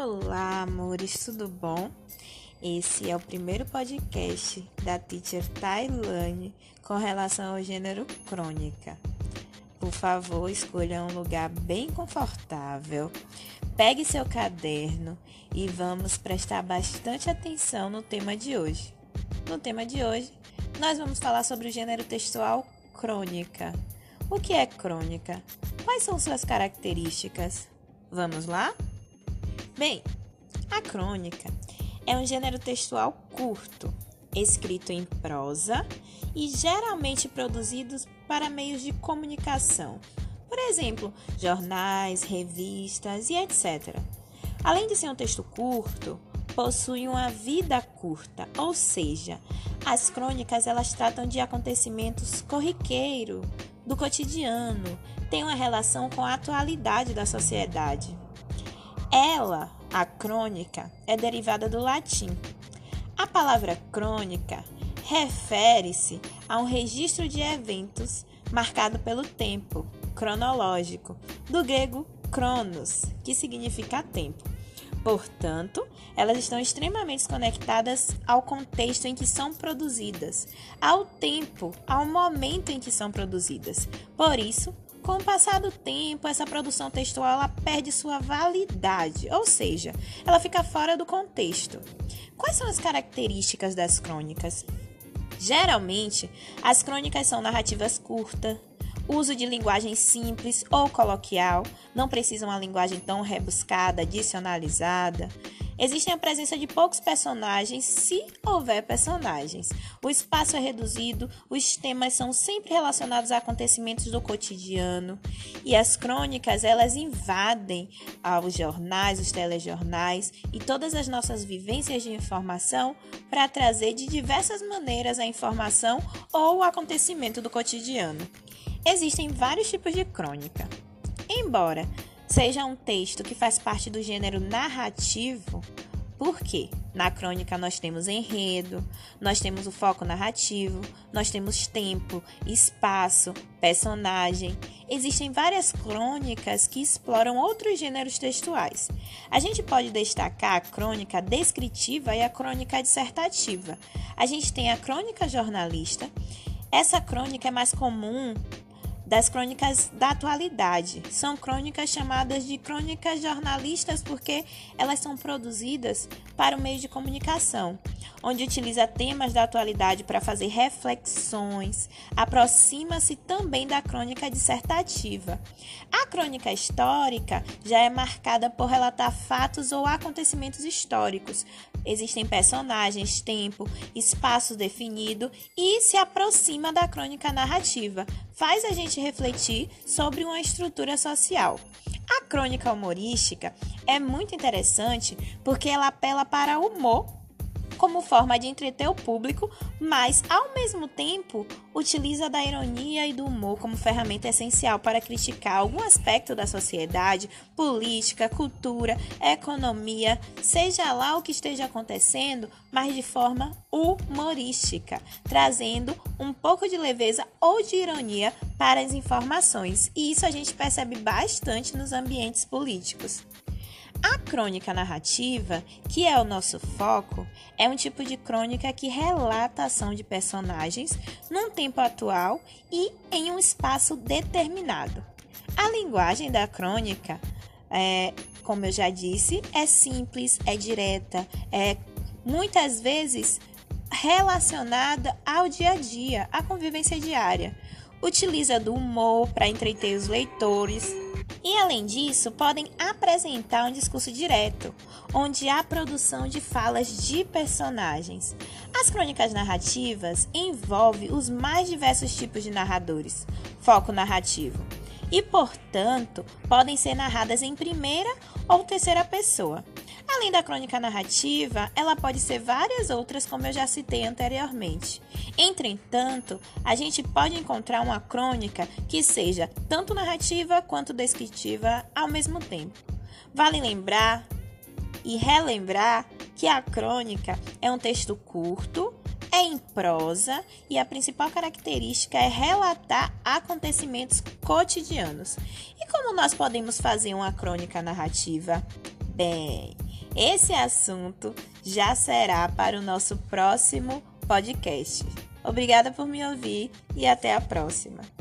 Olá, amores, tudo bom? Esse é o primeiro podcast da teacher Tailane com relação ao gênero crônica. Por favor, escolha um lugar bem confortável, pegue seu caderno e vamos prestar bastante atenção no tema de hoje. No tema de hoje, nós vamos falar sobre o gênero textual crônica. O que é crônica? Quais são suas características? Vamos lá? Bem, a crônica é um gênero textual curto, escrito em prosa e geralmente produzido para meios de comunicação, por exemplo, jornais, revistas e etc. Além de ser um texto curto, possui uma vida curta, ou seja, as crônicas elas tratam de acontecimentos corriqueiros do cotidiano, têm uma relação com a atualidade da sociedade. Ela, a crônica, é derivada do latim. A palavra crônica refere-se a um registro de eventos marcado pelo tempo, cronológico, do grego cronos, que significa tempo. Portanto, elas estão extremamente conectadas ao contexto em que são produzidas, ao tempo, ao momento em que são produzidas. Por isso, com o passar do tempo, essa produção textual ela perde sua validade, ou seja, ela fica fora do contexto. Quais são as características das crônicas? Geralmente, as crônicas são narrativas curtas, uso de linguagem simples ou coloquial, não precisam uma linguagem tão rebuscada, adicionalizada. Existem a presença de poucos personagens, se houver personagens. O espaço é reduzido, os temas são sempre relacionados a acontecimentos do cotidiano e as crônicas elas invadem os jornais, os telejornais e todas as nossas vivências de informação para trazer de diversas maneiras a informação ou o acontecimento do cotidiano. Existem vários tipos de crônica. Embora seja um texto que faz parte do gênero narrativo, por quê? Na crônica nós temos enredo, nós temos o foco narrativo, nós temos tempo, espaço, personagem. Existem várias crônicas que exploram outros gêneros textuais. A gente pode destacar a crônica descritiva e a crônica dissertativa. A gente tem a crônica jornalista. Essa crônica é mais comum das crônicas da atualidade. São crônicas chamadas de crônicas jornalistas porque elas são produzidas para o meio de comunicação, onde utiliza temas da atualidade para fazer reflexões, aproxima-se também da crônica dissertativa. A crônica histórica já é marcada por relatar fatos ou acontecimentos históricos. Existem personagens, tempo, espaço definido e se aproxima da crônica narrativa, faz a gente refletir sobre uma estrutura social. A crônica humorística é muito interessante porque ela apela para o humor como forma de entreter o público, mas ao mesmo tempo utiliza da ironia e do humor como ferramenta essencial para criticar algum aspecto da sociedade, política, cultura, economia, seja lá o que esteja acontecendo, mas de forma humorística, trazendo um pouco de leveza ou de ironia para as informações. E isso a gente percebe bastante nos ambientes políticos. A crônica narrativa, que é o nosso foco, é um tipo de crônica que relata a ação de personagens num tempo atual e em um espaço determinado. A linguagem da crônica, é, como eu já disse, é simples, é direta, é muitas vezes relacionada ao dia a dia, à convivência diária. Utiliza do humor para entreter os leitores e, além disso, podem apresentar um discurso direto, onde há produção de falas de personagens. As crônicas narrativas envolvem os mais diversos tipos de narradores, foco narrativo, e, portanto, podem ser narradas em primeira ou terceira pessoa. Além da crônica narrativa, ela pode ser várias outras, como eu já citei anteriormente. Entretanto, a gente pode encontrar uma crônica que seja tanto narrativa quanto descritiva ao mesmo tempo. Vale lembrar e relembrar que a crônica é um texto curto, é em prosa e a principal característica é relatar acontecimentos cotidianos. E como nós podemos fazer uma crônica narrativa? Bem, esse assunto já será para o nosso próximo podcast. Obrigada por me ouvir e até a próxima.